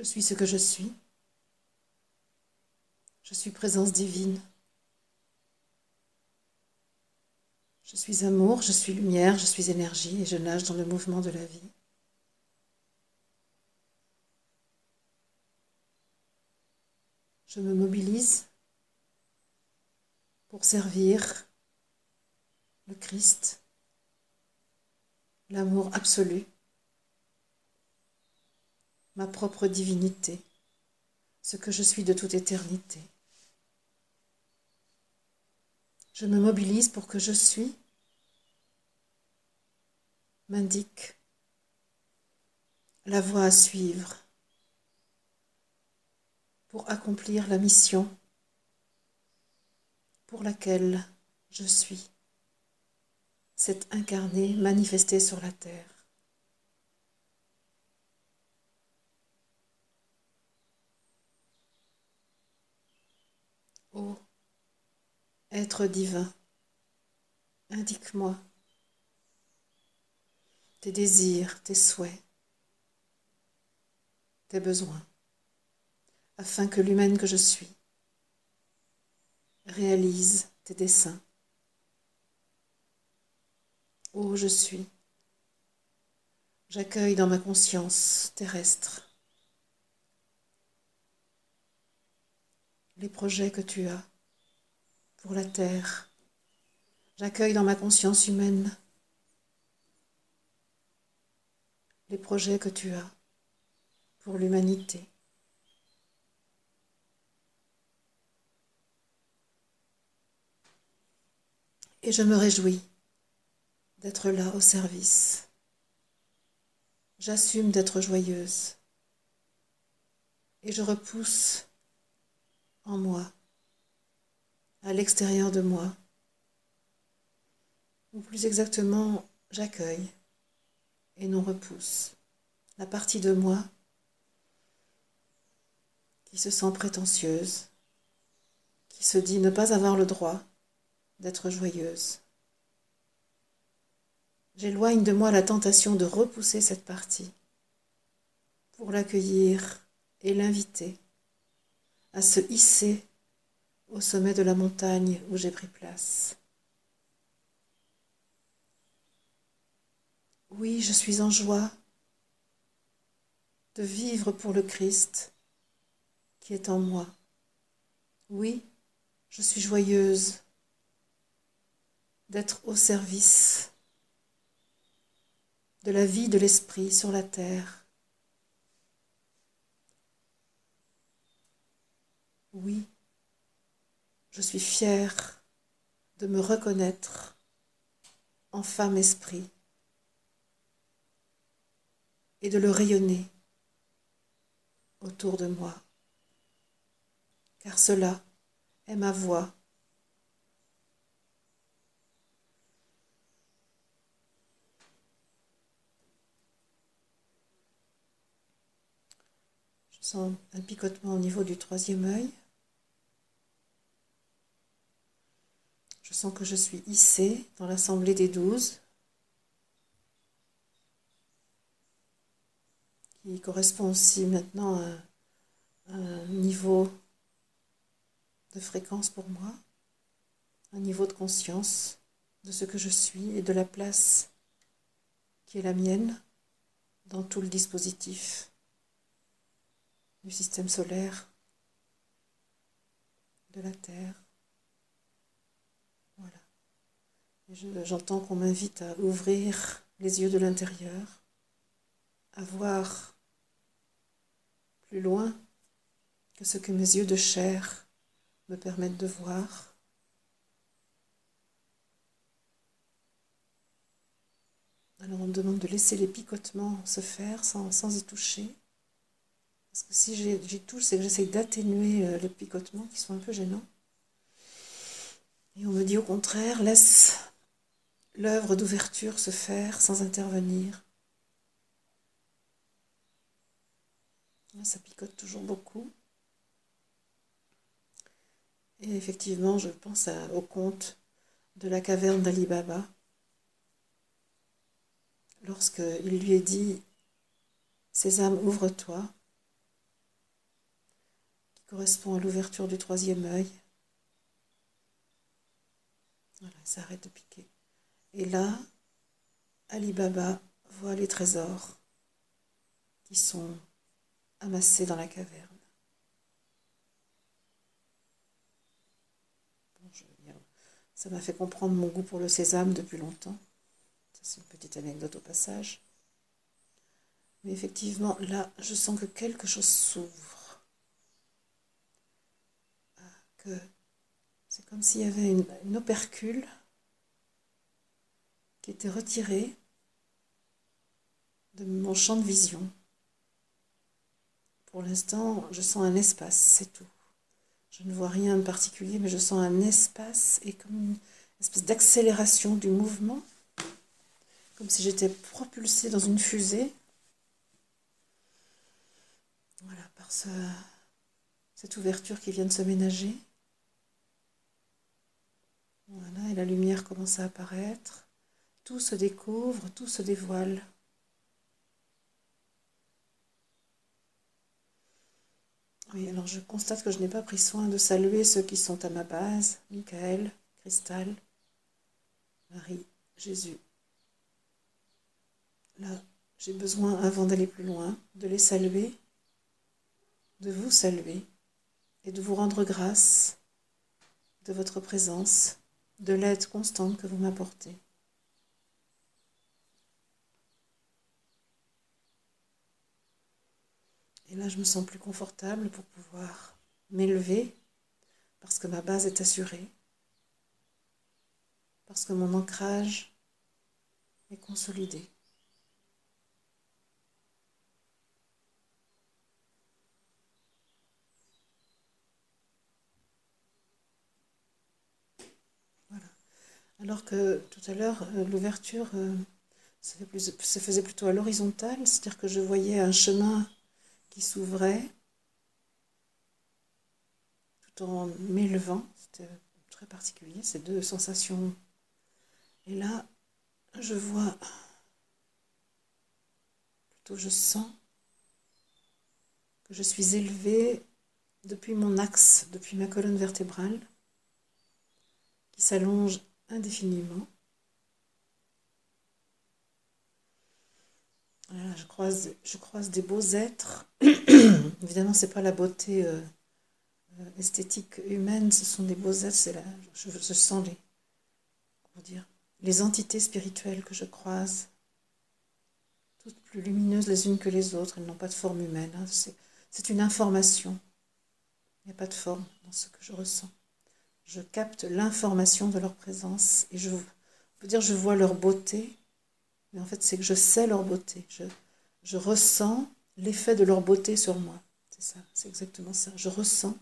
Je suis ce que je suis. Je suis présence divine. Je suis amour, je suis lumière, je suis énergie et je nage dans le mouvement de la vie. Je me mobilise pour servir le Christ, l'amour absolu, ma propre divinité, ce que je suis de toute éternité. Je me mobilise pour que je suis m'indique la voie à suivre pour accomplir la mission pour laquelle je suis, cette incarné manifesté sur la terre. Ô être divin, indique-moi tes désirs, tes souhaits, tes besoins, afin que l'humaine que je suis réalise tes desseins. Ô je suis, j'accueille dans ma conscience terrestre les projets que tu as pour la terre. J'accueille dans ma conscience humaine les projets que tu as pour l'humanité. Et je me réjouis d'être là au service. J'assume d'être joyeuse. Et je repousse en moi, à l'extérieur de moi, ou plus exactement, j'accueille et non repousse la partie de moi qui se sent prétentieuse, qui se dit ne pas avoir le droit d'être joyeuse. J'éloigne de moi la tentation de repousser cette partie pour l'accueillir et l'inviter à se hisser au sommet de la montagne où j'ai pris place. Oui, je suis en joie de vivre pour le Christ qui est en moi. Oui, je suis joyeuse d'être au service de la vie de l'Esprit sur la terre. Oui, je suis fière de me reconnaître en femme esprit et de le rayonner autour de moi, car cela est ma voix. Je sens un picotement au niveau du troisième œil. Je que je suis hissée dans l'assemblée des douze. qui correspond aussi maintenant à, un niveau de fréquence pour moi, un niveau de conscience de ce que je suis et de la place qui est la mienne dans tout le dispositif du système solaire, de la Terre. Voilà. J'entends qu'on m'invite à ouvrir les yeux de l'intérieur, à voir plus loin que ce que mes yeux de chair me permettent de voir. Alors on me demande de laisser les picotements se faire sans, sans y toucher. Parce que si j'y touche, c'est que j'essaye d'atténuer euh, les picotements qui sont un peu gênants. Et on me dit au contraire, laisse l'œuvre d'ouverture se faire sans intervenir. Ça picote toujours beaucoup. Et effectivement, je pense au conte de la caverne d'Ali Baba. Lorsqu'il lui est dit Sésame, ouvre-toi, correspond à l'ouverture du troisième œil. Voilà, ça arrête de piquer. Et là, Ali Baba voit les trésors qui sont amassés dans la caverne. ça m'a fait comprendre mon goût pour le sésame depuis longtemps. c'est une petite anecdote au passage. Mais effectivement, là, je sens que quelque chose s'ouvre. Ah, que c'est comme s'il y avait une, une opercule qui était retirée de mon champ de vision. Pour l'instant, je sens un espace, c'est tout. Je ne vois rien de particulier, mais je sens un espace et comme une espèce d'accélération du mouvement, comme si j'étais propulsée dans une fusée. Voilà, par cette ouverture qui vient de se ménager. Voilà, et la lumière commence à apparaître. Tout se découvre, tout se dévoile. Oui, alors je constate que je n'ai pas pris soin de saluer ceux qui sont à ma base, Michael, Cristal, Marie, Jésus. Là, j'ai besoin, avant d'aller plus loin, de les saluer, de vous saluer et de vous rendre grâce de votre présence, de l'aide constante que vous m'apportez. Et là, je me sens plus confortable pour pouvoir m'élever parce que ma base est assurée, parce que mon ancrage est consolidé. Voilà. Alors que tout à l'heure, euh, l'ouverture euh, se faisait plutôt à l'horizontale, c'est-à-dire que je voyais un chemin qui s'ouvrait tout en m'élevant. C'était très particulier, ces deux sensations. Et là, je vois, plutôt je sens que je suis élevée depuis mon axe, depuis ma colonne vertébrale, qui s'allonge indéfiniment. Je, croise, je croise des beaux êtres. Évidemment, ce n'est pas la beauté euh, euh, esthétique humaine, ce sont des beaux êtres. La, je, sens les, comment dire, les entités spirituelles que je croise, toutes plus lumineuses les unes que les autres. Elles n'ont pas de forme humaine. Hein. C'est une information. Il n'y a pas de forme dans ce que je ressens. Je capte l'information de leur présence et je dire je vois leur beauté mais en fait, c'est que je sais leur beauté. Je, ressens l'effet de leur beauté sur moi. C'est ça, c'est exactement ça. Je ressens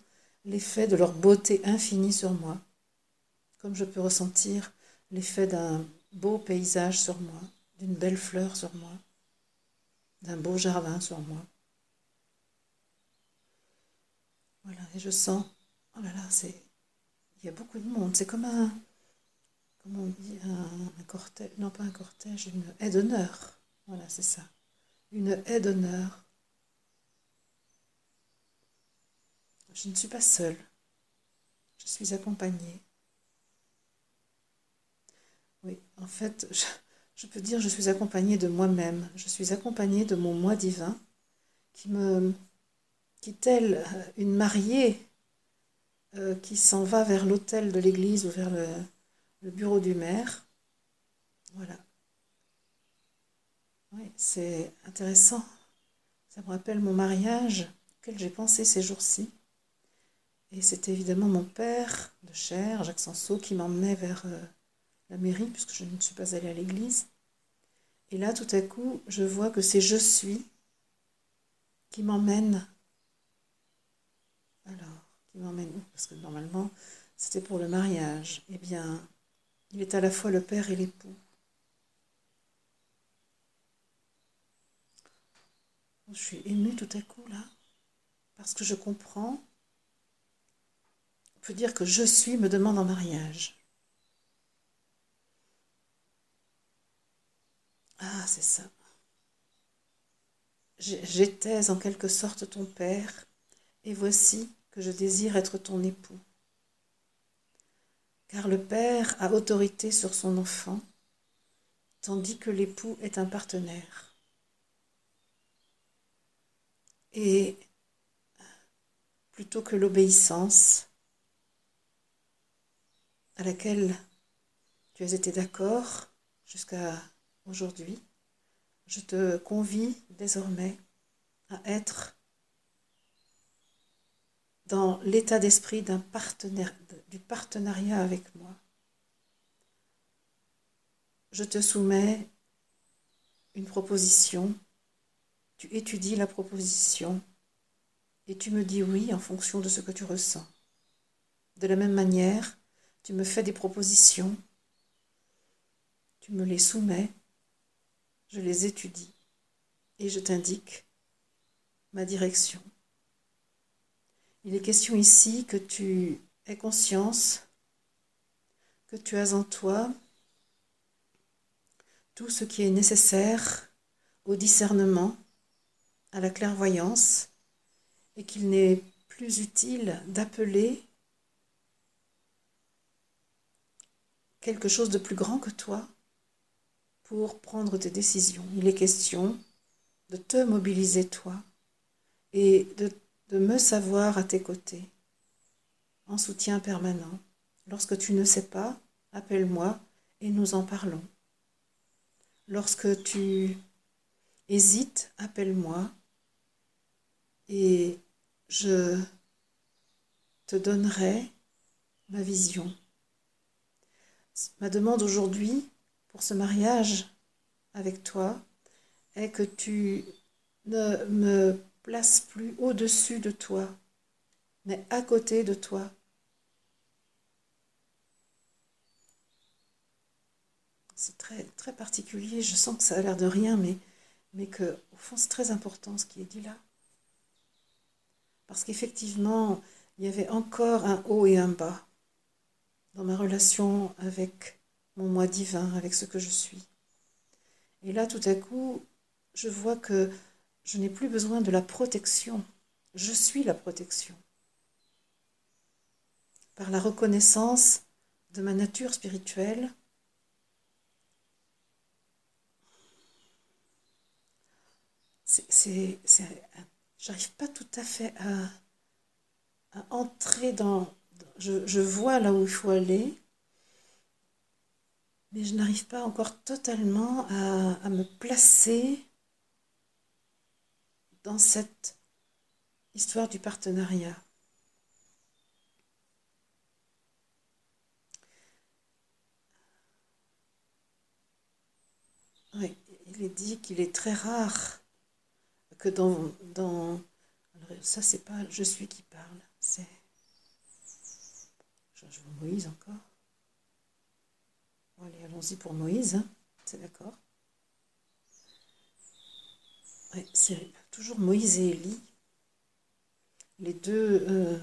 l'effet de leur beauté infinie sur moi, comme je peux ressentir l'effet d'un beau paysage sur moi, d'une belle fleur sur moi, d'un beau jardin sur moi. Voilà, et je sens, oh là là, c'est, il y a beaucoup de monde, c'est comme un, on dit, un, cortège, non pas un cortège, une haie d'honneur. Voilà, c'est ça. Une haie d'honneur. Je ne suis pas seule. Je suis accompagnée. Oui, en fait, je, peux dire je suis accompagnée de moi-même. Je suis accompagnée de mon moi divin qui me, qui telle une mariée euh, qui s'en va vers l'autel de l'église ou vers le, le bureau du maire. Voilà. Oui, c'est intéressant. Ça me rappelle mon mariage auquel j'ai pensé ces jours-ci. Et c'était évidemment mon père de chair, Jacques Sanso, qui m'emmenait vers euh, la mairie, puisque je ne suis pas allée à l'église. Et là, tout à coup, je vois que c'est je suis qui m'emmène. Alors, qui m'emmène Parce que normalement, c'était pour le mariage. Eh bien, il est à la fois le père et l'époux. Je suis émue tout à coup là, parce que je comprends. On peut dire que je suis me demande en mariage. Ah, c'est ça. J'étais en quelque sorte ton père, et voici que je désire être ton époux. Car le père a autorité sur son enfant, tandis que l'époux est un partenaire. Et plutôt que l'obéissance à laquelle tu as été d'accord jusqu'à aujourd'hui, je te convie désormais à être dans l'état d'esprit d'un partenaire, du partenariat avec moi. Je te soumets une proposition, tu étudies la proposition et tu me dis oui en fonction de ce que tu ressens. De la même manière, tu me fais des propositions, tu me les soumets, je les étudie et je t'indique ma direction. Il est question ici que tu aies conscience que tu as en toi tout ce qui est nécessaire au discernement, à la clairvoyance, et qu'il n'est plus utile d'appeler quelque chose de plus grand que toi pour prendre tes décisions. Il est question de te mobiliser toi et de de me savoir à tes côtés, en soutien permanent. Lorsque tu ne sais pas, appelle-moi et nous en parlons. Lorsque tu hésites, appelle-moi et je te donnerai ma vision. Ma demande aujourd'hui pour ce mariage avec toi est que tu ne me place plus au-dessus de toi, mais à côté de toi. C'est très, très particulier, je sens que ça a l'air de rien, mais, mais que au fond c'est très important ce qui est dit là. Parce qu'effectivement, il y avait encore un haut et un bas dans ma relation avec mon moi divin, avec ce que je suis. Et là, tout à coup, je vois que je n'ai plus besoin de la protection. Je suis la protection. Par la reconnaissance de ma nature spirituelle, c'est, j'arrive pas tout à fait à, entrer dans... Je, vois là où il faut aller, mais je n'arrive pas encore totalement à me placer dans cette histoire du partenariat. Oui, il est dit qu'il est très rare que dans... dans ça, c'est pas je suis qui parle, c'est... Je, veux Moïse encore. allez, allons-y pour Moïse, hein. c'est d'accord c'est toujours Moïse et Élie, les deux euh,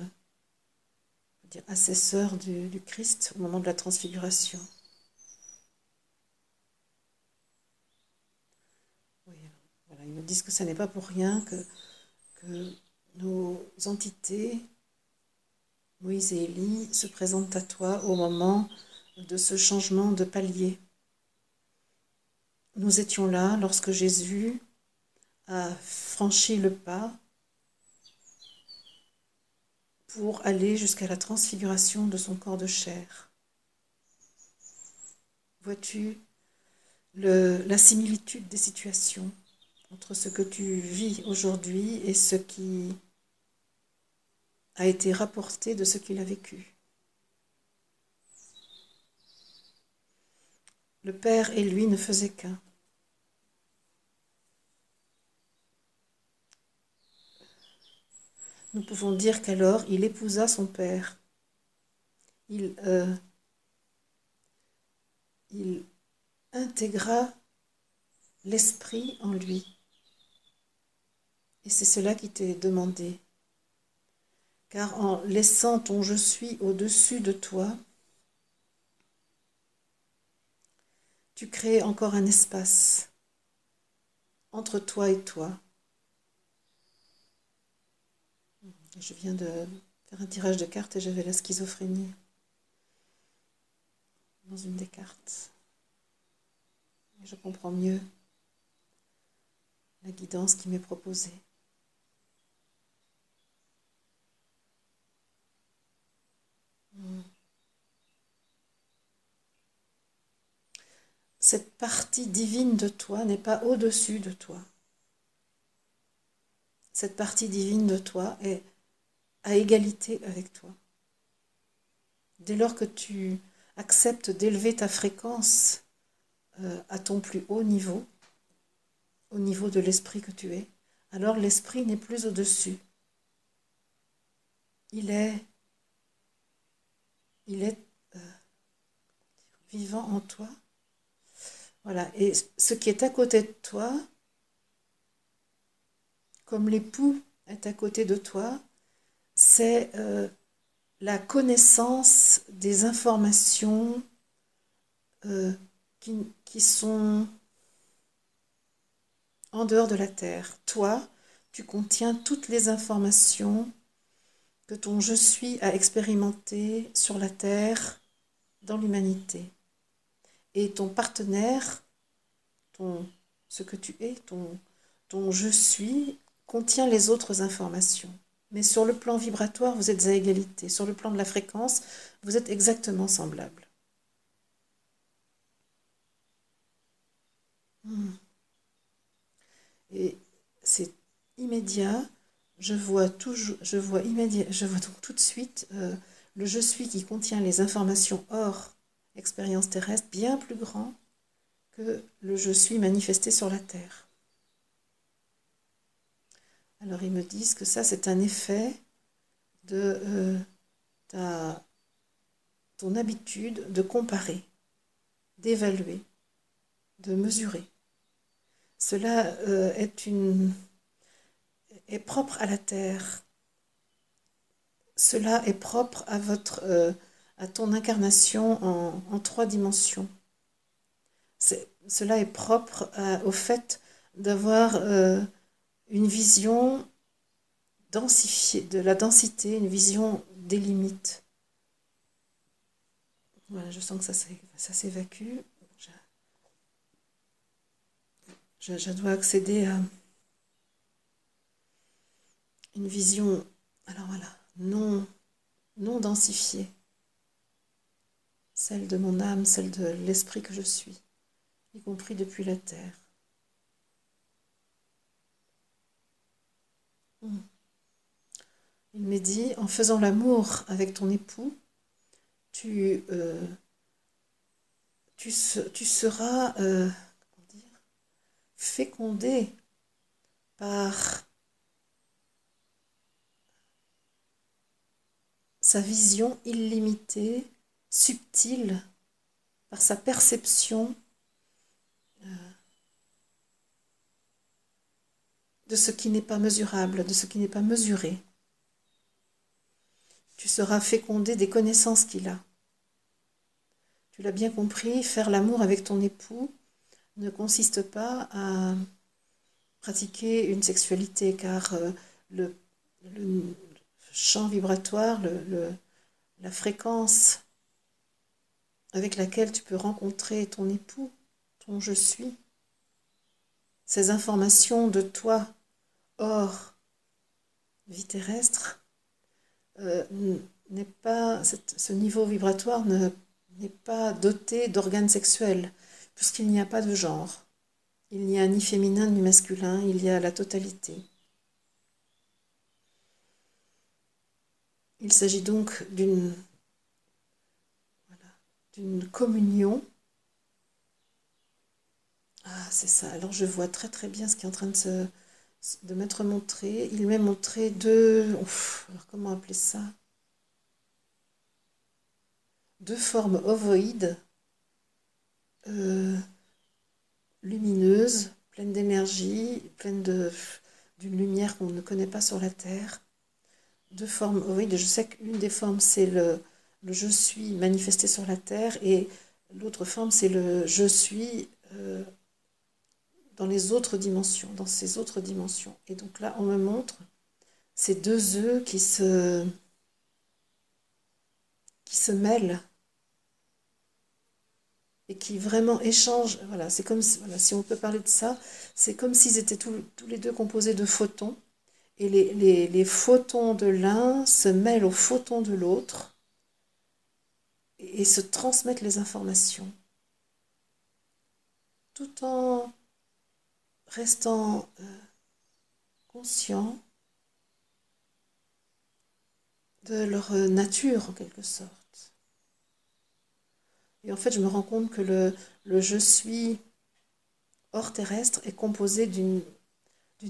dire, assesseurs du, Christ au moment de la transfiguration. Ils me disent que ce n'est pas pour rien que, nos entités, Moïse et Élie, se présentent à toi au moment de ce changement de palier. Nous étions là lorsque Jésus a franchi le pas pour aller jusqu'à la transfiguration de son corps de chair. Vois-tu la similitude des situations? Entre ce que tu vis aujourd'hui et ce qui a été rapporté de ce qu'il a vécu. Le Père et lui ne faisaient qu'un. nous pouvons dire qu'alors il épousa son père. Il, euh, il intégra l'esprit en lui. Et c'est cela qui t'est demandé. Car en laissant ton je suis au-dessus de toi, tu crées encore un espace entre toi et toi. Je viens de faire un tirage de cartes et j'avais la schizophrénie dans une des cartes. Je comprends mieux la guidance qui m'est proposée. Cette partie divine de toi n'est pas au-dessus de toi. Cette partie divine de toi est à égalité avec toi. Dès lors que tu acceptes d'élever ta fréquence euh, à ton plus haut niveau, au niveau de l'esprit que tu es, alors l'esprit n'est plus au-dessus. Il est, il est euh, vivant en toi. Voilà. Et ce qui est à côté de toi, comme l'époux est à côté de toi, c'est euh, la connaissance des informations euh, qui, qui sont en dehors de la Terre. Toi, tu contiens toutes les informations que ton je suis a expérimentées sur la Terre, dans l'humanité. Et ton partenaire, ton, ce que tu es, ton, ton je suis, contient les autres informations. Mais sur le plan vibratoire, vous êtes à égalité. Sur le plan de la fréquence, vous êtes exactement semblables. Hmm. Et c'est immédiat. Je vois donc tout de suite euh, le je suis qui contient les informations hors expérience terrestre bien plus grand que le je suis manifesté sur la terre. Alors ils me disent que ça, c'est un effet de euh, ta, ton habitude de comparer, d'évaluer, de mesurer. Cela euh, est, une, est propre à la Terre. Cela est propre à, votre, euh, ton incarnation en, trois dimensions. Cela est propre au fait d'avoir une vision densifiée, de la densité, une vision des limites. Voilà, je sens que ça s'évacue. Je, dois accéder à une vision, alors voilà, non, non densifiée, celle de mon âme, celle de l'esprit que je suis, y compris depuis la terre. Il m'est dit, en faisant l'amour avec ton époux, tu, euh, tu, seras euh, fécondé par sa vision illimitée, subtile, par sa perception euh, de ce qui n'est pas mesurable, de ce qui n'est pas mesuré. Tu seras fécondé des connaissances qu'il a. Tu l'as bien compris, faire l'amour avec ton époux ne consiste pas à pratiquer une sexualité, car euh, le, champ vibratoire, la fréquence avec laquelle tu peux rencontrer ton époux, ton je suis, ces informations de toi hors vie terrestre, euh, n'est pas, ce niveau vibratoire n'est pas doté d'organes sexuels, puisqu'il n'y a pas de genre. Il n'y a ni féminin ni masculin, il y a la totalité. Il s'agit donc d'une communion ah, c'est ça. Alors je vois très très bien ce qui est en train de, de m'être montré. Il m'a montré deux... alors comment appeler ça? Deux formes ovoïdes, euh, lumineuses, pleines d'énergie, pleines d'une lumière qu'on ne connaît pas sur la Terre. Deux formes ovoïdes. Je sais qu'une des formes, c'est le, je suis manifesté sur la Terre et l'autre forme, c'est le je suis... Euh, dans les autres dimensions, dans ces autres dimensions. Et donc là, on me montre ces deux œufs qui se, qui se mêlent et qui vraiment échangent. Voilà, c'est comme voilà, si on peut parler de ça, c'est comme s'ils étaient tous, les deux composés de photons et les, photons de l'un se mêlent aux photons de l'autre et, se transmettent les informations tout en restant euh, conscient de leur nature en quelque sorte. Et en fait, je me rends compte que le je suis hors terrestre est composé d'une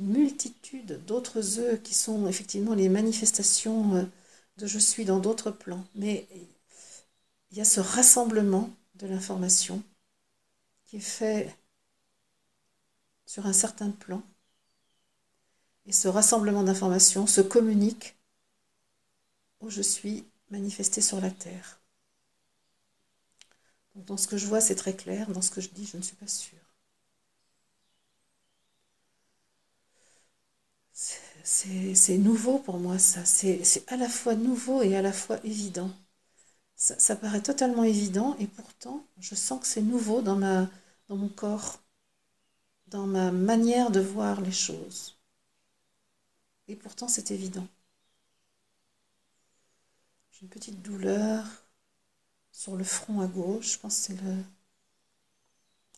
multitude d'autres œufs qui sont effectivement les manifestations euh, de je suis dans d'autres plans. Mais il y a ce rassemblement de l'information qui est fait sur un certain plan. Et ce rassemblement d'informations se communique où je suis manifesté sur la terre. Dans ce que je vois, c'est très clair. Dans ce que je dis, je ne suis pas sûre. C'est nouveau pour moi, ça. C'est à la fois nouveau et à la fois évident. Ça, ça paraît totalement évident et pourtant, je sens que c'est nouveau dans, ma, dans mon corps, dans ma manière de voir les choses. Et pourtant, c'est évident. J'ai une petite douleur sur le front à gauche. Je pense que c'est le.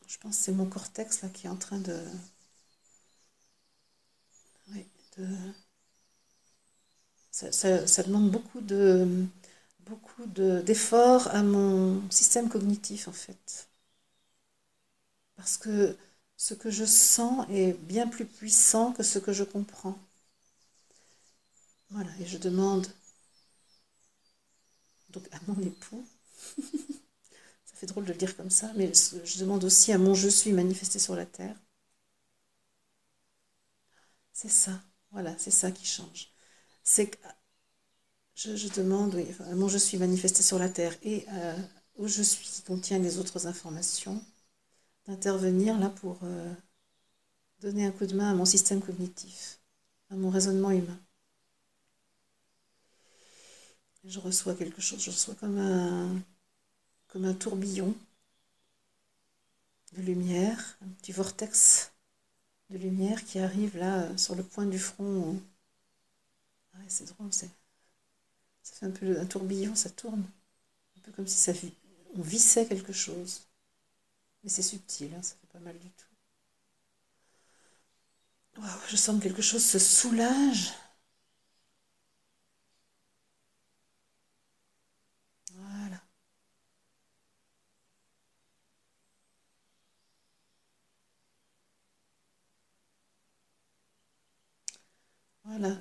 Je pense c'est mon cortex là qui est en train de. Oui, ça, demande beaucoup de beaucoup d'efforts à mon système cognitif en fait. Parce que ce que je sens est bien plus puissant que ce que je comprends. Voilà, et je demande donc à mon époux. ça fait drôle de le dire comme ça, mais je demande aussi à mon je suis manifesté sur la terre. C'est ça, voilà, c'est ça qui change. C'est que je, demande, oui, mon je suis manifesté sur la terre et euh, où je suis qui contient les autres informations, d'intervenir là pour euh, donner un coup de main à mon système cognitif, à mon raisonnement humain je reçois quelque chose, je reçois comme un tourbillon de lumière, un petit vortex de lumière qui arrive là sur le point du front. Ah c'est drôle, ça fait un peu un tourbillon, ça tourne, un peu comme si ça, on vissait quelque chose. Mais c'est subtil, hein, ça fait pas mal du tout. je sens que quelque chose se soulage.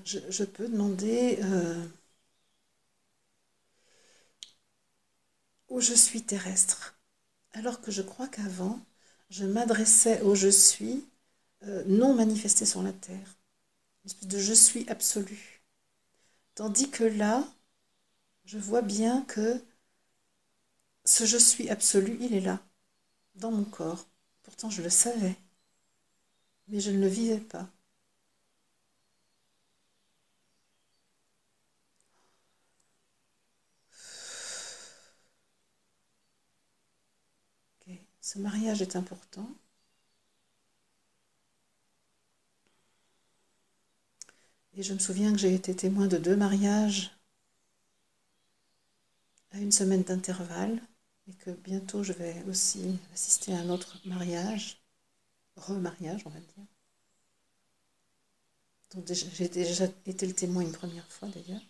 Je, peux demander euh, où je suis terrestre. Alors que je crois qu'avant, je m'adressais au je suis euh, non manifesté sur la terre. Une espèce de je suis absolu. Tandis que là, je vois bien que ce je suis absolu, il est là, dans mon corps. Pourtant, je le savais, mais je ne le vivais pas. Ce mariage est important. Et je me souviens que j'ai été témoin de deux mariages à une semaine d'intervalle et que bientôt je vais aussi assister à un autre mariage, remariage on va dire. Donc j'ai déjà été le témoin une première fois d'ailleurs.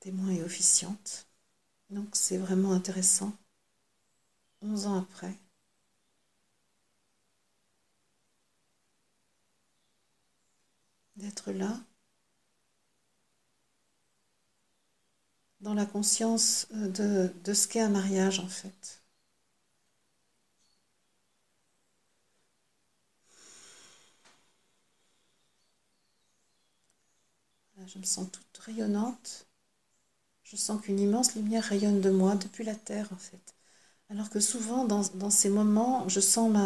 Témoin et officiante. Donc c'est vraiment intéressant, 11 ans après. D'être là, dans la conscience euh, de, de ce qu'est un mariage en fait. je me sens toute rayonnante. Je sens qu'une immense lumière rayonne de moi depuis la terre en fait. Alors que souvent dans, ces moments, je sens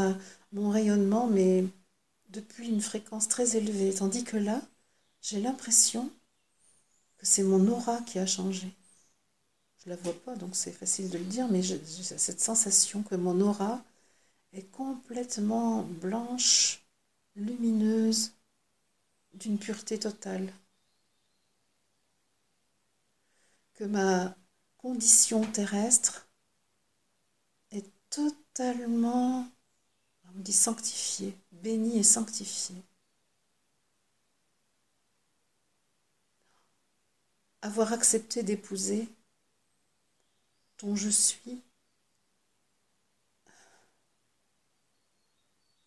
mon rayonnement, mais depuis une fréquence très élevée. Tandis que là, j'ai l'impression que c'est mon aura qui a changé. Je ne la vois pas, donc c'est facile de le dire, mais j'ai cette sensation que mon aura est complètement blanche, lumineuse, d'une pureté totale. Ma condition terrestre est totalement, on dit sanctifiée, bénie et sanctifiée. Avoir accepté d'épouser dont je suis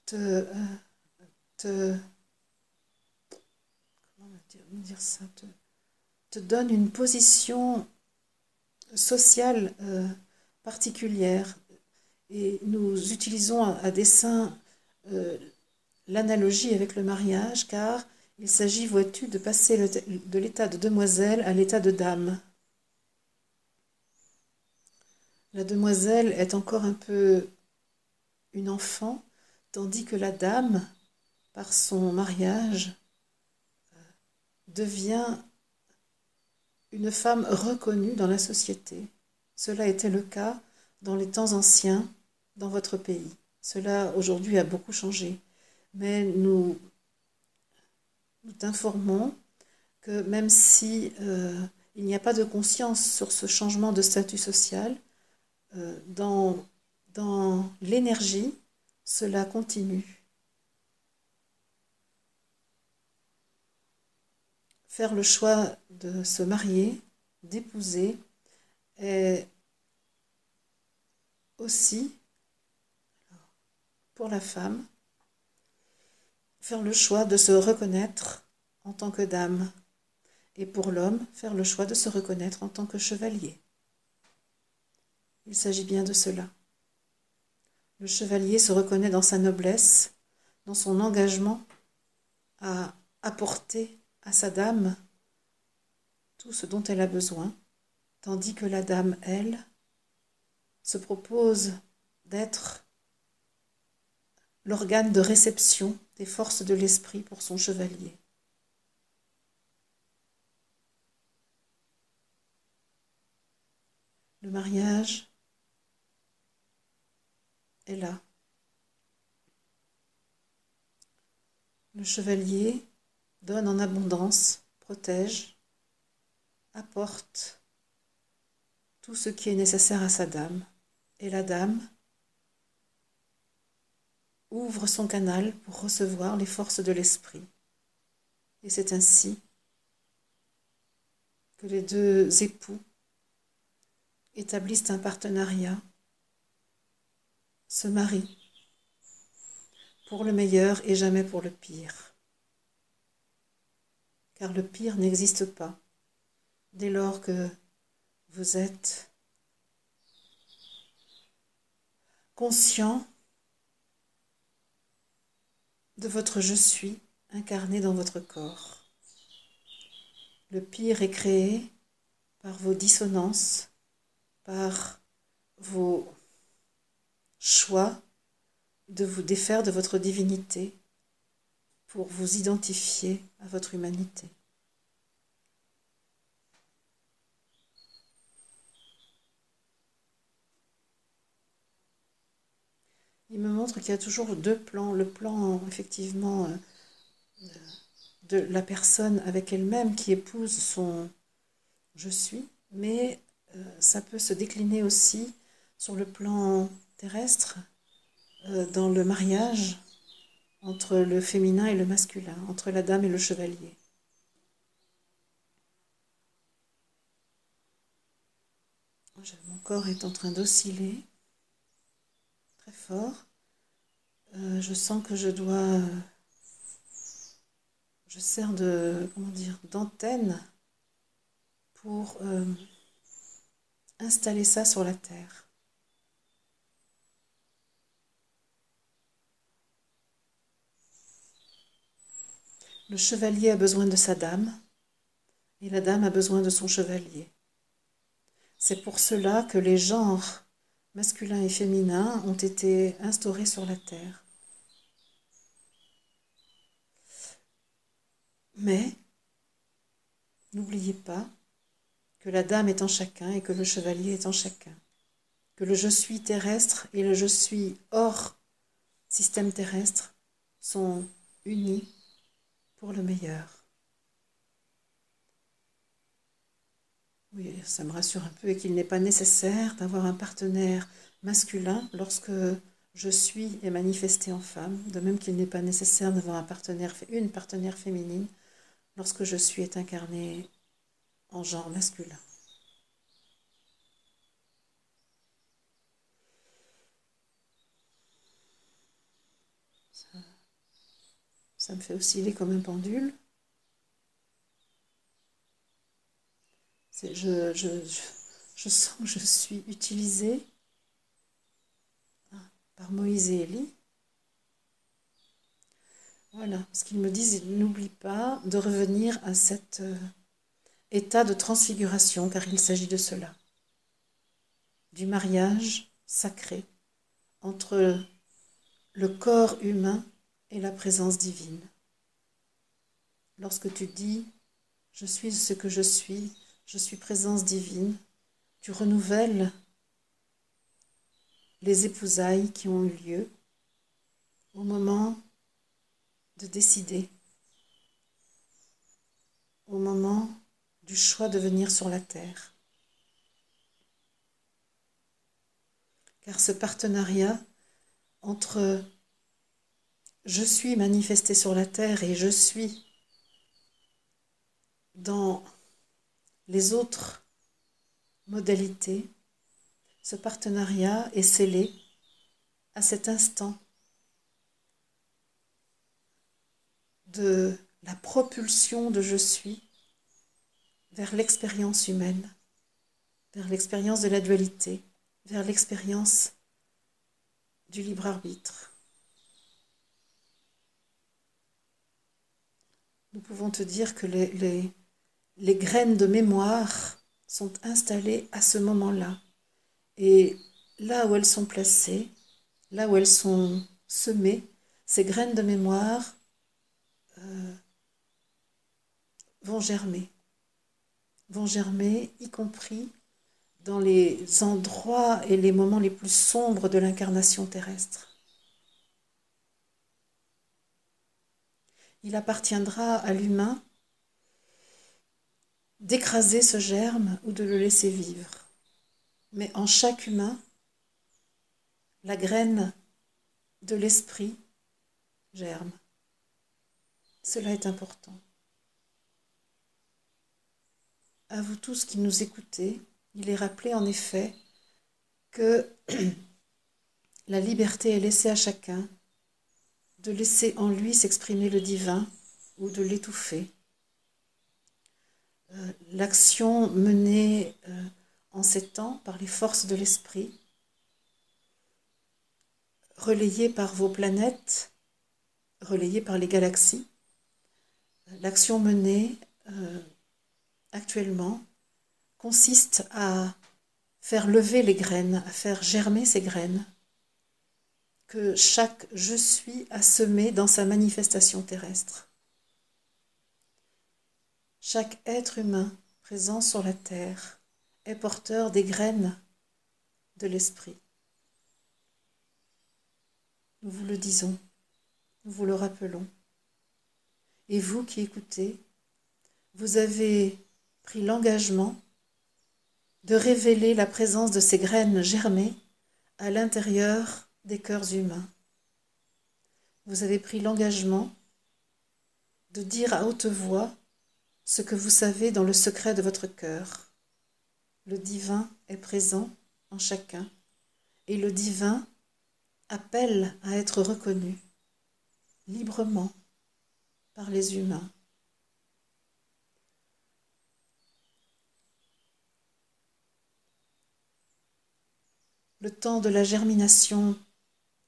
te, euh, te comment dire, ça te, te, donne une position sociale euh, particulière et nous utilisons à, dessein euh, l'analogie avec le mariage car il s'agit, vois-tu, de passer de l'état de demoiselle à l'état de dame. La demoiselle est encore un peu une enfant, tandis que la dame, par son mariage, devient une femme reconnue dans la société. Cela était le cas dans les temps anciens dans votre pays. Cela aujourd'hui a beaucoup changé. Mais nous, nous t'informons que même si euh, il n'y a pas de conscience sur ce changement de statut social, euh, dans, dans l'énergie, cela continue. Faire le choix de se marier, d'épouser, est aussi, pour la femme, faire le choix de se reconnaître en tant que dame, et pour l'homme, faire le choix de se reconnaître en tant que chevalier. Il s'agit bien de cela. Le chevalier se reconnaît dans sa noblesse, dans son engagement à apporter à sa dame tout ce dont elle a besoin, tandis que la dame, elle, se propose d'être l'organe de réception des forces de l'esprit pour son chevalier. Le mariage est là. Le chevalier donne en abondance, protège, apporte tout ce qui est nécessaire à sa dame. Et la dame ouvre son canal pour recevoir les forces de l'esprit. Et c'est ainsi que les deux époux établissent un partenariat se marie pour le meilleur et jamais pour le pire. Car le pire n'existe pas dès lors que vous êtes conscient de votre je suis incarné dans votre corps. Le pire est créé par vos dissonances, par vos choix de vous défaire de votre divinité pour vous identifier à votre humanité. Il me montre qu'il y a toujours deux plans. Le plan, effectivement, euh, de la personne avec elle-même qui épouse son je suis, mais euh, ça peut se décliner aussi sur le plan terrestre euh, dans le mariage entre le féminin et le masculin, entre la dame et le chevalier. Mon corps est en train d'osciller très fort. Euh, je sens que je dois. Je sers de. Comment dire D'antenne pour euh, installer ça sur la terre. Le chevalier a besoin de sa dame et la dame a besoin de son chevalier. C'est pour cela que les genres masculin et féminin ont été instaurés sur la Terre. Mais N'oubliez pas que la dame est en chacun et que le chevalier est en chacun, que le je suis terrestre et le je suis hors système terrestre sont unis pour le meilleur. Oui, ça me rassure un peu et qu'il n'est pas nécessaire d'avoir un partenaire masculin lorsque je suis est manifesté en femme, de même qu'il n'est pas nécessaire d'avoir un partenaire, une partenaire féminine lorsque je suis est incarné en genre masculin. Ça, me fait osciller comme un pendule. Je, sens que je suis utilisée par Moïse et Élie. Voilà, parce qu'ils me disent, n'oublie pas de revenir à cet euh, état de transfiguration, car il s'agit de cela, du mariage sacré entre le corps humain et la présence divine. Lorsque tu dis, je suis ce que je suis, je suis présence divine, tu renouvelles les épousailles qui ont eu lieu au moment de décider, au moment du choix de venir sur la terre. Car ce partenariat entre je suis manifesté sur la terre et je suis dans les autres modalités, ce partenariat est scellé à cet instant de la propulsion de je suis vers l'expérience humaine, vers l'expérience de la dualité, vers l'expérience du libre arbitre. Nous pouvons te dire que les, les, les graines de mémoire sont installées à ce moment-là. Et là où elles sont placées, là où elles sont semées, ces graines de mémoire euh, vont germer, vont germer, y compris dans les endroits et les moments les plus sombres de l'incarnation terrestre. Il appartiendra à l'humain d'écraser ce germe ou de le laisser vivre. Mais en chaque humain, la graine de l'esprit germe. Cela est important. À vous tous qui nous écoutez, il est rappelé en effet que la liberté est laissée à chacun de laisser en lui s'exprimer le divin ou de l'étouffer. Euh, l'action menée euh, en ces temps par les forces de l'esprit, relayée par vos planètes, relayée par les galaxies, l'action menée euh, actuellement consiste à faire lever les graines, à faire germer ces graines que chaque je suis a semé dans sa manifestation terrestre. Chaque être humain présent sur la terre est porteur des graines de l'esprit. Nous vous le disons, nous vous le rappelons. Et vous qui écoutez, vous avez pris l'engagement de révéler la présence de ces graines germées à l'intérieur des cœurs humains. Vous avez pris l'engagement de dire à haute voix ce que vous savez dans le secret de votre cœur. Le divin est présent en chacun et le divin appelle à être reconnu librement par les humains. Le temps de la germination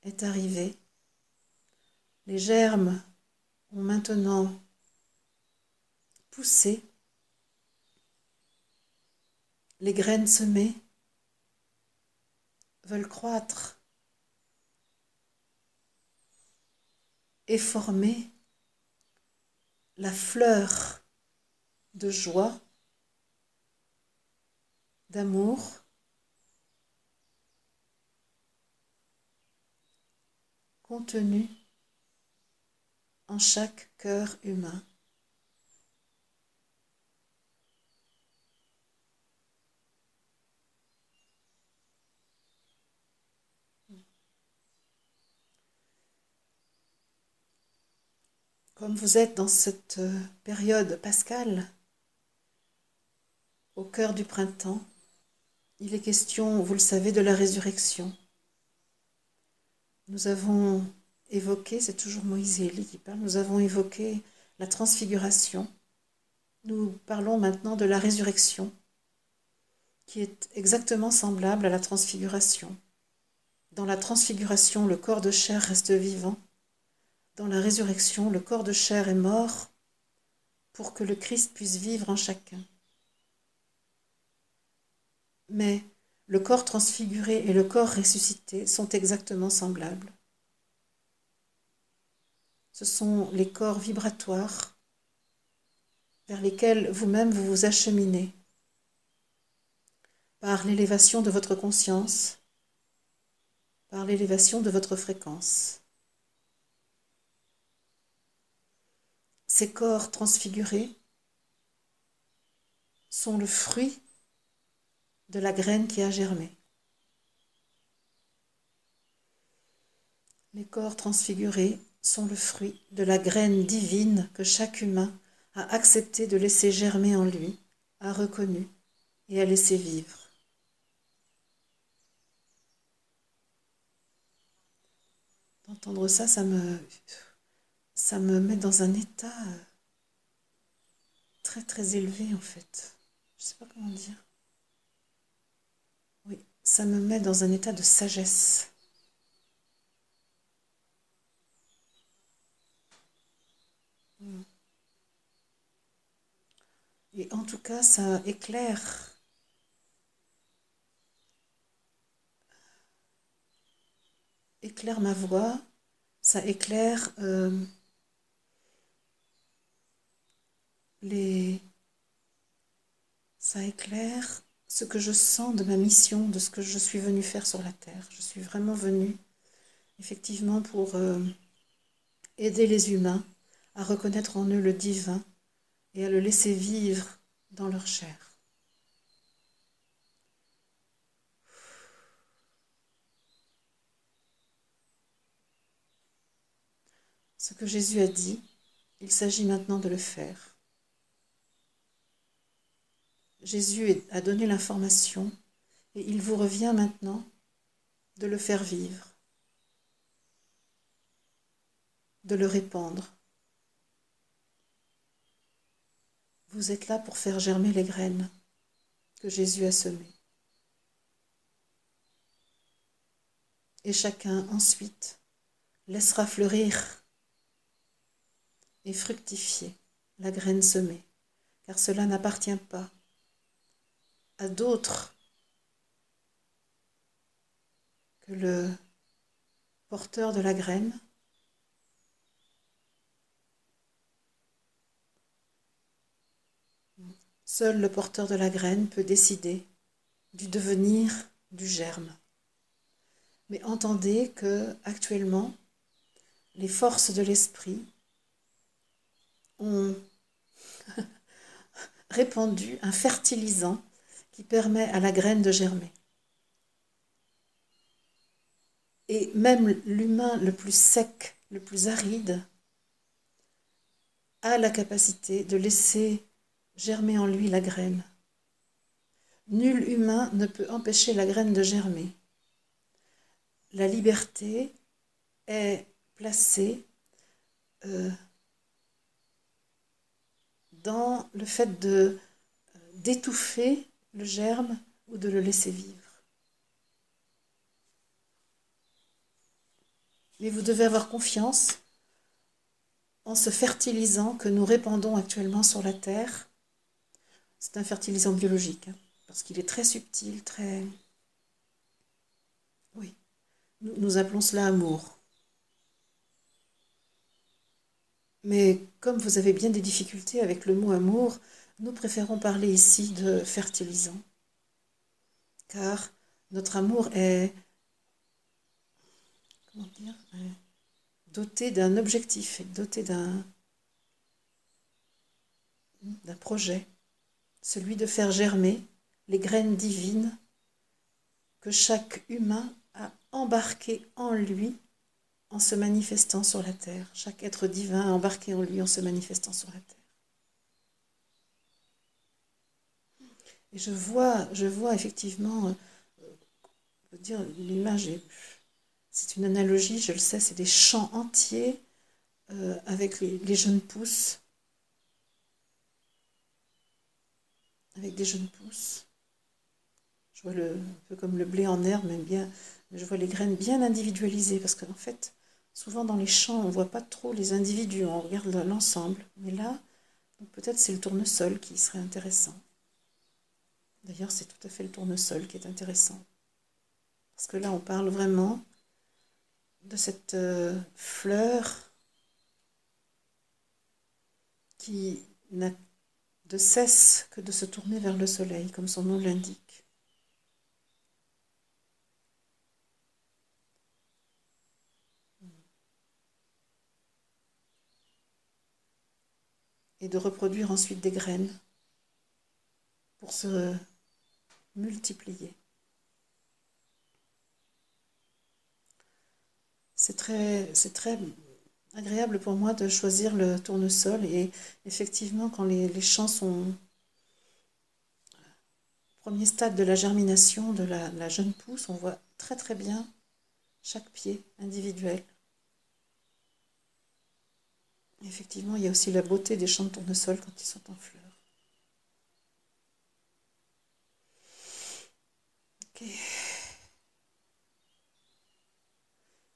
est arrivé. Les germes ont maintenant poussé. Les graines semées veulent croître et former la fleur de joie d'amour contenu en chaque cœur humain. Comme vous êtes dans cette euh, période pascale, au cœur du printemps, il est question, vous le savez, de la résurrection. Nous avons évoqué, c'est toujours Moïse et Élie qui parlent, nous avons évoqué la transfiguration. Nous parlons maintenant de la résurrection, qui est exactement semblable à la transfiguration. Dans la transfiguration, le corps de chair reste vivant, dans la résurrection, le corps de chair est mort pour que le Christ puisse vivre en chacun. Mais le corps transfiguré et le corps ressuscité sont exactement semblables. Ce sont les corps vibratoires vers lesquels vous-même vous vous acheminez par l'élévation de votre conscience, par l'élévation de votre fréquence. Ces corps transfigurés sont le fruit de la graine qui a germé. Les corps transfigurés sont le fruit de la graine divine que chaque humain a accepté de laisser germer en lui, a reconnu et a laissé vivre. D'entendre ça, ça me ça me met dans un état euh, très très élevé en fait. Je ne sais pas comment dire. Ça me met dans un état de sagesse. Et en tout cas, ça éclaire éclaire ma voix, ça éclaire euh, ça éclaire ce que je sens de ma mission, de ce que je suis venue faire sur la terre. Je suis vraiment venue, effectivement, pour euh, aider les humains à reconnaître en eux le divin et à le laisser vivre dans leur chair. Ce que Jésus a dit, il s'agit maintenant de le faire. Jésus a donné l'information et il vous revient maintenant de le faire vivre, de le répandre. Vous êtes là pour faire germer les graines que Jésus a semées. Et chacun ensuite laissera fleurir et fructifier la graine semée, car cela n'appartient pas à d'autres que le porteur de la graine. Seul le porteur de la graine peut décider du devenir du germe. Mais entendez que actuellement, les forces de l'esprit ont répandu un fertilisant qui permet à la graine de germer. Et même l'humain le plus sec, le plus aride, a la capacité de laisser germer en lui la graine. Nul humain ne peut empêcher la graine de germer. La liberté est placée euh, dans le fait euh, d'étouffer le germe ou de le laisser vivre. Mais vous devez avoir confiance en ce fertilisant que nous répandons actuellement sur la Terre. C'est un fertilisant biologique, hein, parce qu'il est très subtil, très... Oui, nous, nous appelons cela amour. Mais comme vous avez bien des difficultés avec le mot amour, nous préférons parler ici de fertilisant. car notre amour est, dire, doté d'un objectif, doté d'un d'un projet, celui de faire germer les graines divines que chaque humain a embarquées en lui en se manifestant sur la terre. Chaque être divin a embarqué en lui en se manifestant sur la terre. Et je vois, je vois effectivement, euh, dire l'image c'est une analogie, je le sais, c'est des champs entiers euh, avec les, jeunes pousses, avec des jeunes pousses. Je vois le, un peu comme le blé en herbe, mais bien, je vois les graines bien individualisées, parce qu'en fait, souvent dans les champs, on ne voit pas trop les individus, on regarde l'ensemble. Mais là, peut-être c'est le tournesol qui serait intéressant. D'ailleurs, c'est tout à fait le tournesol qui est intéressant. Parce que là, on parle vraiment de cette euh, fleur qui n'a de cesse que de se tourner vers le soleil, comme son nom l'indique. Et de reproduire ensuite des graines pour se multiplier. c'est très, agréable pour moi de choisir le tournesol. Et effectivement, quand les, champs sont premier stade de la germination de la, la, jeune pousse, on voit très très bien chaque pied individuel. effectivement, il y a aussi la beauté des champs de tournesol quand ils sont en fleurs.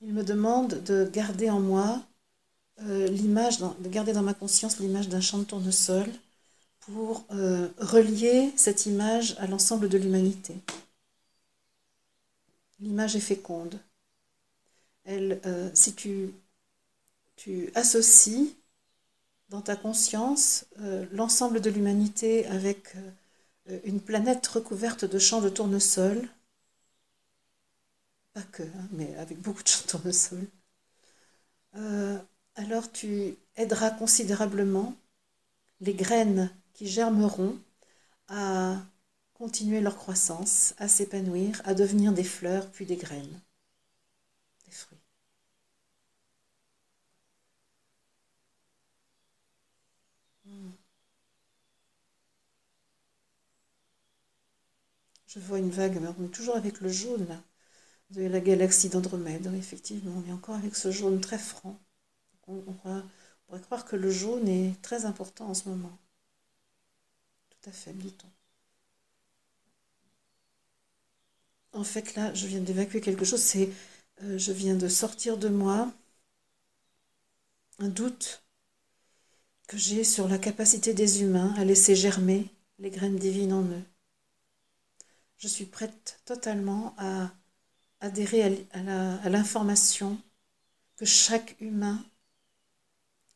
Il me demande de garder en moi euh, l'image, de garder dans ma conscience l'image d'un champ de tournesol pour euh, relier cette image à l'ensemble de l'humanité. L'image est féconde. Elle, euh, si tu, tu, associes dans ta conscience l'ensemble de l'humanité avec une planète recouverte de champs de tournesol, pas que, hein, mais avec beaucoup de chanteurs de sol, euh, alors tu aideras considérablement les graines qui germeront à continuer leur croissance, à s'épanouir, à devenir des fleurs, puis des graines, Je vois une vague, mais toujours avec le jaune de la galaxie d'Andromède. Effectivement, on est encore avec ce jaune très franc. On, pourrait croire que le jaune est très important en ce moment. Tout à fait, dit-on. En fait, là, je viens d'évacuer quelque chose. C'est, euh, je viens de sortir de moi un doute que j'ai sur la capacité des humains à laisser germer les graines divines en eux. Je suis prête totalement à adhérer à l'information que chaque humain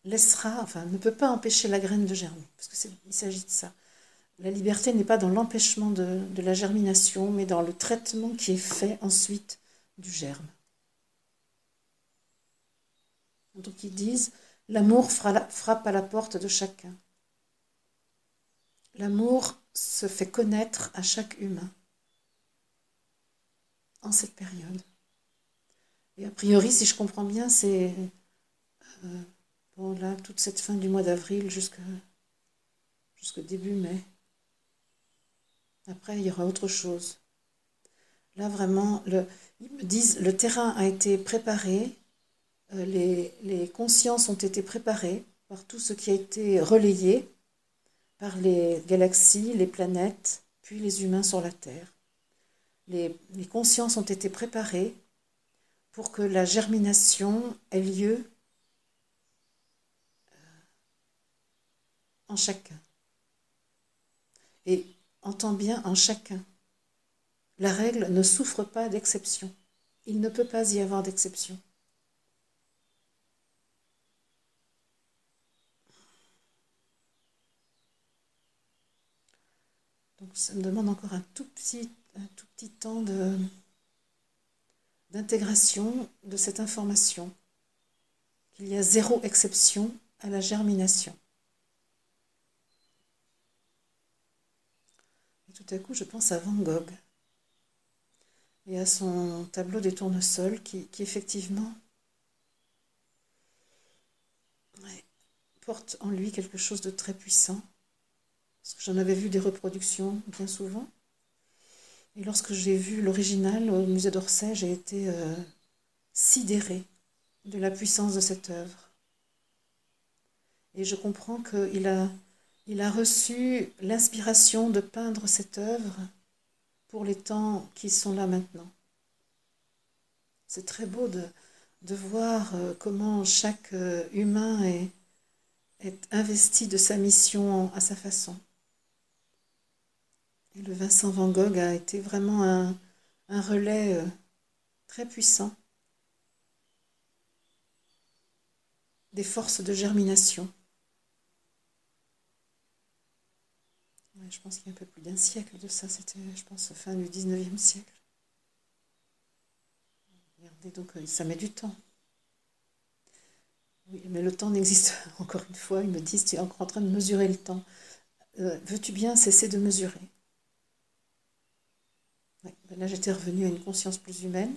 laissera, enfin, ne peut pas empêcher la graine de germer, parce qu'il s'agit de ça. La liberté n'est pas dans l'empêchement de, la germination, mais dans le traitement qui est fait ensuite du germe. Donc ils disent, l'amour frappe à la porte de chacun. L'amour se fait connaître à chaque humain cette période. Et a priori, si je comprends bien, c'est euh, bon, là, toute cette fin du mois d'avril jusqu'au début mai. Après, il y aura autre chose. Là, vraiment, le, ils me disent le terrain a été préparé, euh, les consciences ont été préparées par tout ce qui a été relayé par les galaxies, les planètes, puis les humains sur la Terre les, consciences ont été préparées pour que la germination ait lieu euh, en chacun. Et entend bien en chacun. La règle ne souffre pas d'exception. Il ne peut pas y avoir d'exception. Donc ça me demande encore un tout petit un tout petit temps d'intégration de cette information, qu'il y a zéro exception à la germination. Et tout à coup, je pense à Van Gogh et à son tableau des tournesols qui, qui effectivement porte en lui quelque chose de très puissant. J'en avais vu des reproductions bien souvent. Et lorsque j'ai vu l'original au musée d'Orsay, j'ai été euh, sidérée de la puissance de cette œuvre. Et je comprends qu'il a, reçu l'inspiration de peindre cette œuvre pour les temps qui sont là maintenant. C'est très beau de, voir euh, comment chaque euh, humain est investi de sa mission à sa façon. Et le Vincent Van Gogh a été vraiment un, relais euh, très puissant des forces de germination. je pense qu'il y a un peu plus d'un siècle de ça, c'était, je pense, fin du 19e siècle. Regardez, donc euh, ça met du temps. Oui, mais le temps n'existe, encore une fois, ils me disent, tu es encore en train de mesurer le temps. Euh, veux-tu bien cesser de mesurer? Là, j'étais revenue à une conscience plus humaine,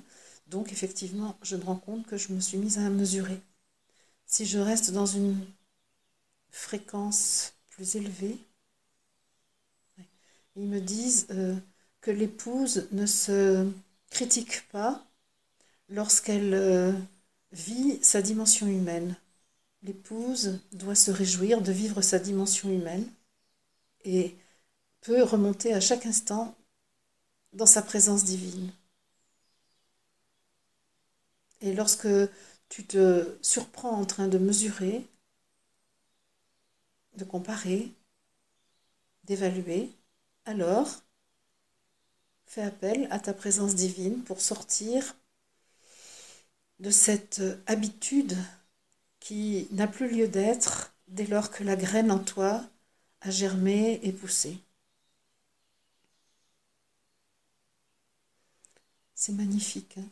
donc effectivement, je me rends compte que je me suis mise à mesurer. Si je reste dans une fréquence plus élevée, ils me disent euh, que l'épouse ne se critique pas lorsqu'elle euh, vit sa dimension humaine. L'épouse doit se réjouir de vivre sa dimension humaine et peut remonter à chaque instant dans sa présence divine. Et lorsque tu te surprends en train de mesurer, de comparer, d'évaluer, alors fais appel à ta présence divine pour sortir de cette habitude qui n'a plus lieu d'être dès lors que la graine en toi a germé et poussé. C'est magnifique. Hein.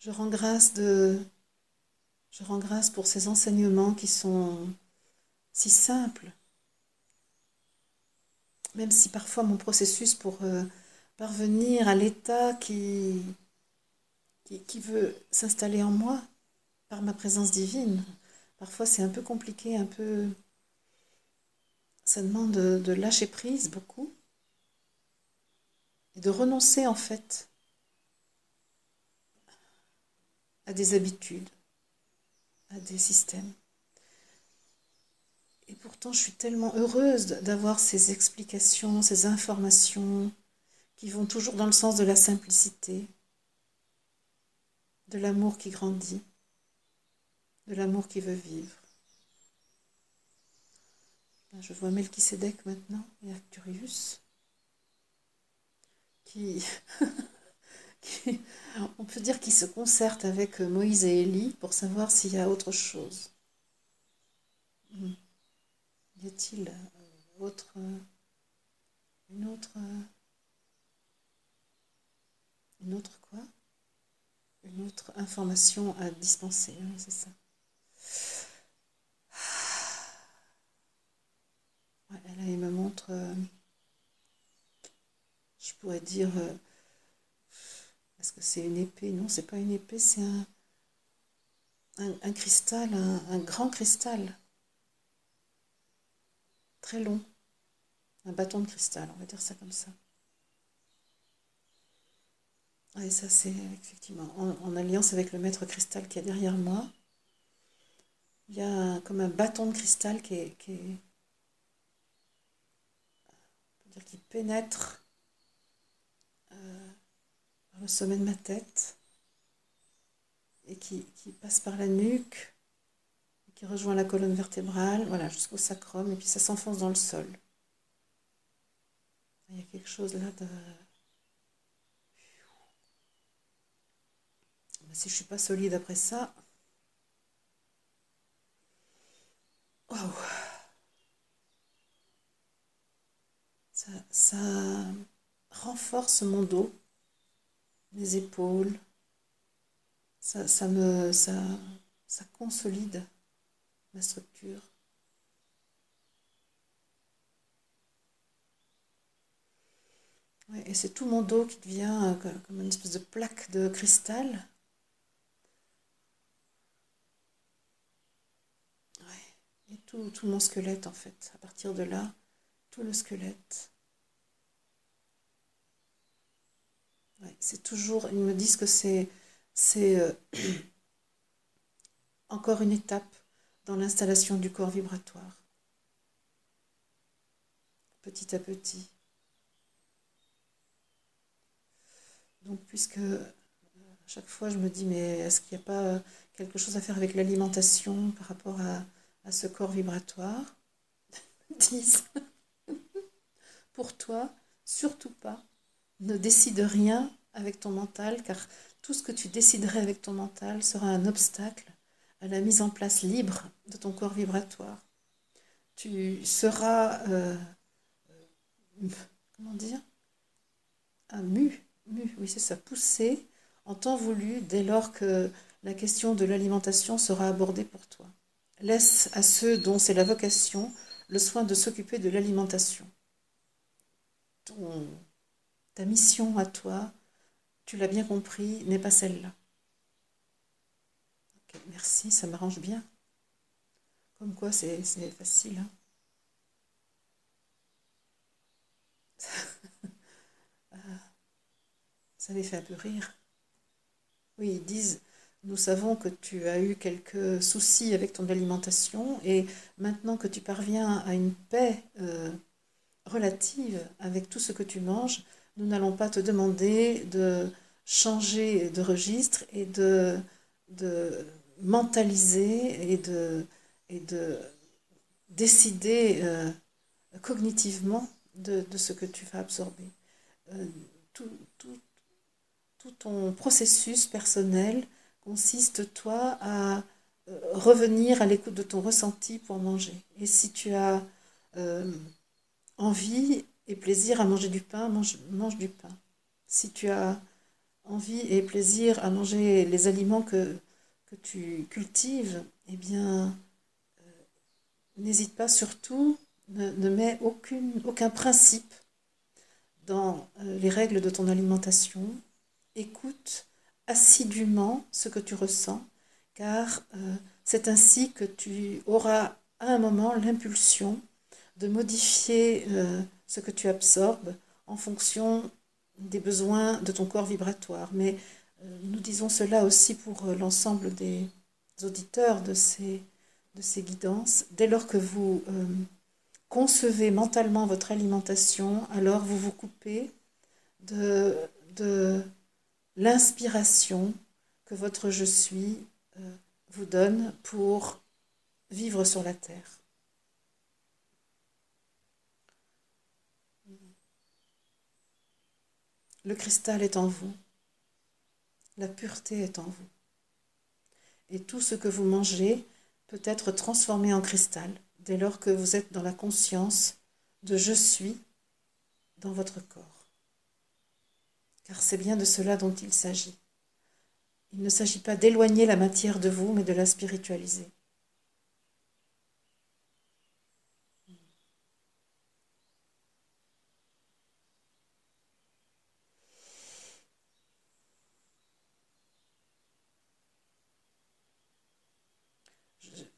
je rends grâce pour ces enseignements qui sont si simples. Même si parfois mon processus pour euh, parvenir à l'état qui, qui, veut s'installer en moi par ma présence divine. Parfois c'est un peu compliqué, un peu... Ça demande de, lâcher prise beaucoup et de renoncer en fait à des habitudes, à des systèmes. Et pourtant, je suis tellement heureuse d'avoir ces explications, ces informations, qui vont toujours dans le sens de la simplicité, de l'amour qui grandit, de l'amour qui veut vivre. Je vois Melchisedec maintenant et Arcturius, qui, qui, on peut dire qu'ils se concertent avec Moïse et Élie pour savoir s'il y a autre chose. Hmm. Y a-t-il euh, autre, une autre une autre quoi? Une autre information à dispenser, hein, c'est ça. Là, il me montre, euh, je pourrais dire, euh, est-ce que c'est une épée? Non, c'est pas une épée, c'est un, cristal, un grand cristal, très long, un bâton de cristal, on va dire ça comme ça. Et ça, c'est effectivement en, alliance avec le maître cristal qui est derrière moi. Il y a comme un bâton de cristal qui, est, qui pénètre euh, par le sommet de ma tête et qui, passe par la nuque, qui rejoint la colonne vertébrale, voilà, jusqu'au sacrum, et puis ça s'enfonce dans le sol. Il y a quelque chose là de si je suis pas solide après ça. Ça, renforce mon dos, mes épaules. Ça, ça me, ça, ça consolide ma structure. et c'est tout mon dos qui devient euh, comme une espèce de plaque de cristal. Et tout, tout mon squelette, en fait. À partir de là, tout le squelette. c'est toujours, ils me disent que c'est, euh, encore une étape dans l'installation du corps vibratoire. Petit à petit. Donc, puisque euh, à chaque fois je me dis, mais est-ce qu'il n'y a pas quelque chose à faire avec l'alimentation par rapport à, à ce corps vibratoire? Disent, pour toi, surtout pas, ne décide rien avec ton mental, car tout ce que tu déciderais avec ton mental sera un obstacle à la mise en place libre de ton corps vibratoire. Tu seras, euh, comment dire, un mu oui, c'est ça, pousser en temps voulu dès lors que la question de l'alimentation sera abordée pour toi. Laisse à ceux dont c'est la vocation le soin de s'occuper de l'alimentation. Ta mission à toi, tu l'as bien compris, n'est pas celle-là. merci, ça m'arrange bien. Comme quoi, c'est facile. Hein Ça les fait un peu rire. Oui, ils disent, nous savons que tu as eu quelques soucis avec ton alimentation et maintenant que tu parviens à une paix euh, relative avec tout ce que tu manges, nous n'allons pas te demander de changer de registre et de, de mentaliser et de, et de décider euh, cognitivement de, ce que tu vas absorber. Euh, tout, tout ton processus personnel consiste, toi, à euh, revenir à l'écoute de ton ressenti pour manger. Et si tu as envie et plaisir à manger du pain, mange, du pain. Si tu as envie et plaisir à manger les aliments que, tu cultives, eh bien, euh, n'hésite pas surtout, ne, mets aucun principe dans les règles de ton alimentation, écoute assidûment ce que tu ressens, car euh, c'est ainsi que tu auras à un moment l'impulsion de modifier euh, ce que tu absorbes en fonction des besoins de ton corps vibratoire. Mais euh, nous disons cela aussi pour l'ensemble des auditeurs de ces, guidances. Dès lors que vous concevez mentalement votre alimentation, alors vous vous coupez de, l'inspiration que votre je suis euh, vous donne pour vivre sur la terre. Le cristal est en vous, la pureté est en vous. Et tout ce que vous mangez peut être transformé en cristal dès lors que vous êtes dans la conscience de je suis dans votre corps car c'est bien de cela dont il s'agit. Il ne s'agit pas d'éloigner la matière de vous, mais de la spiritualiser.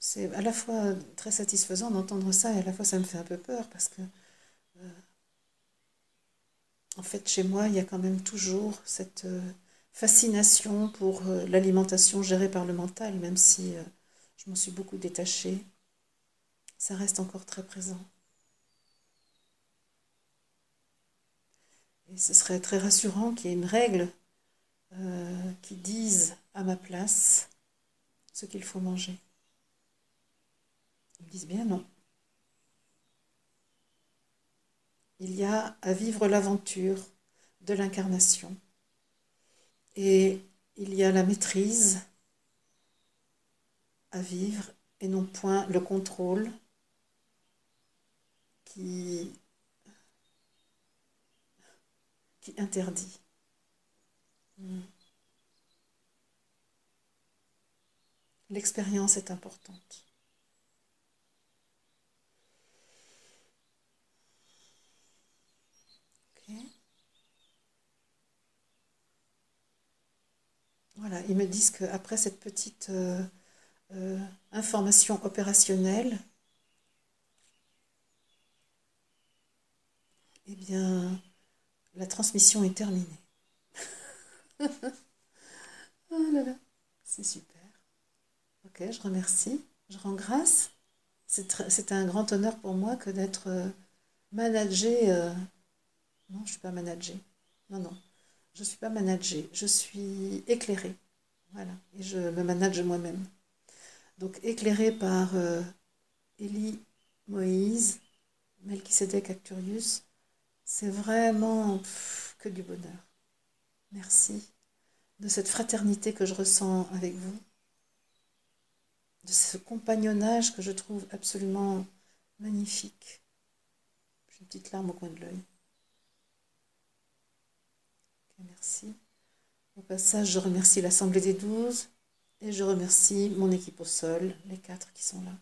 C'est à la fois très satisfaisant d'entendre ça et à la fois ça me fait un peu peur parce que euh, en fait, chez moi, il y a quand même toujours cette euh, fascination pour euh, l'alimentation gérée par le mental, même si je m'en suis beaucoup détachée. Ça reste encore très présent. Et ce serait très rassurant qu'il y ait une règle qui dise à ma place ce qu'il faut manger. Ils disent bien non. il y a à vivre l'aventure de l'incarnation. Et il y a la maîtrise à vivre et non point le contrôle qui interdit. L'expérience est importante. Voilà, ils me disent qu'après cette petite euh, euh, information opérationnelle, eh bien, la transmission est terminée. oh là là, c'est super. Ok, je remercie, je rends grâce. C'est un grand honneur pour moi que d'être euh, managé. Euh, non, je ne suis pas managée. Non, non, je ne suis pas managée. Je suis éclairée. Voilà, et je me manage moi-même. Donc éclairée par euh, Élie Moïse, Melchisedec Acturius, c'est vraiment que du bonheur. Merci de cette fraternité que je ressens avec vous, de ce compagnonnage que je trouve absolument magnifique. J'ai une petite larme au coin de l'œil. Merci. Au passage, je remercie l'Assemblée des douze et je remercie mon équipe au sol, les quatre qui sont là.